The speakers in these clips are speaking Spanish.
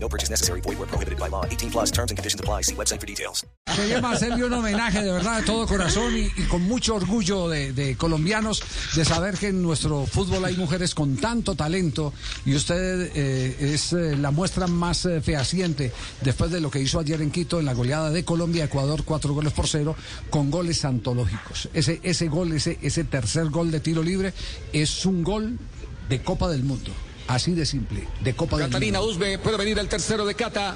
No purchase necessary. Void where prohibited by law. 18 plus terms and conditions apply. See website for details. Hacerle un homenaje de verdad de todo corazón y, con mucho orgullo de, de colombianos de saber que en nuestro fútbol hay mujeres con tanto talento y usted eh, es eh, la muestra más eh, fehaciente después de lo que hizo ayer en Quito en la goleada de Colombia Ecuador cuatro goles por cero con goles antológicos. Ese ese gol ese ese tercer gol de tiro libre es un gol de Copa del Mundo. Así de simple, de Copa Catalina del Mundo. Usbe, puede venir el tercero de Cata.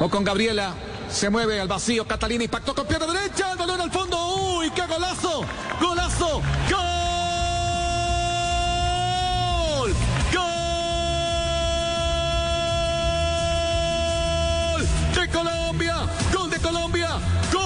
O con Gabriela. Se mueve al vacío. Catalina impactó con pierna derecha. El balón al fondo. ¡Uy, qué golazo! ¡Golazo! ¡Gol! ¡Gol! ¡De Colombia! ¡Gol de Colombia! ¡Gol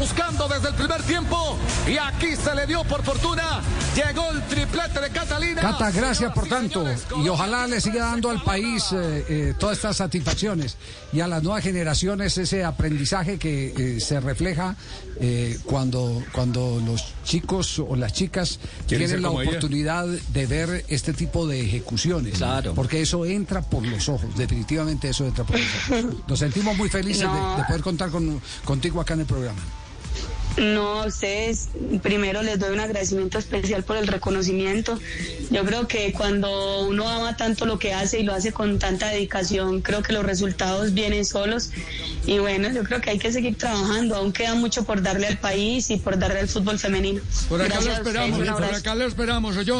buscando desde el primer tiempo. Y aquí se le dio por fortuna. Llegó el triplete de Catalina. Cata, gracias por tanto. Y ojalá le siga dando al país eh, eh, todas estas satisfacciones y a las nuevas generaciones ese aprendizaje que eh, se refleja eh, cuando, cuando los chicos o las chicas ¿Quieren tienen la ella? oportunidad de ver este tipo de ejecuciones. Claro. Porque eso entra por los ojos, definitivamente eso entra por los ojos. Nos sentimos muy felices de- de, poder contar con, contigo acá en el programa. No, a ustedes primero les doy un agradecimiento especial por el reconocimiento. Yo creo que cuando uno ama tanto lo que hace y lo hace con tanta dedicación, creo que los resultados vienen solos. Y bueno, yo creo que hay que seguir trabajando. Aún queda mucho por darle al país y por darle al fútbol femenino. Por acá lo Gracias esperamos, por acá lo esperamos, yo.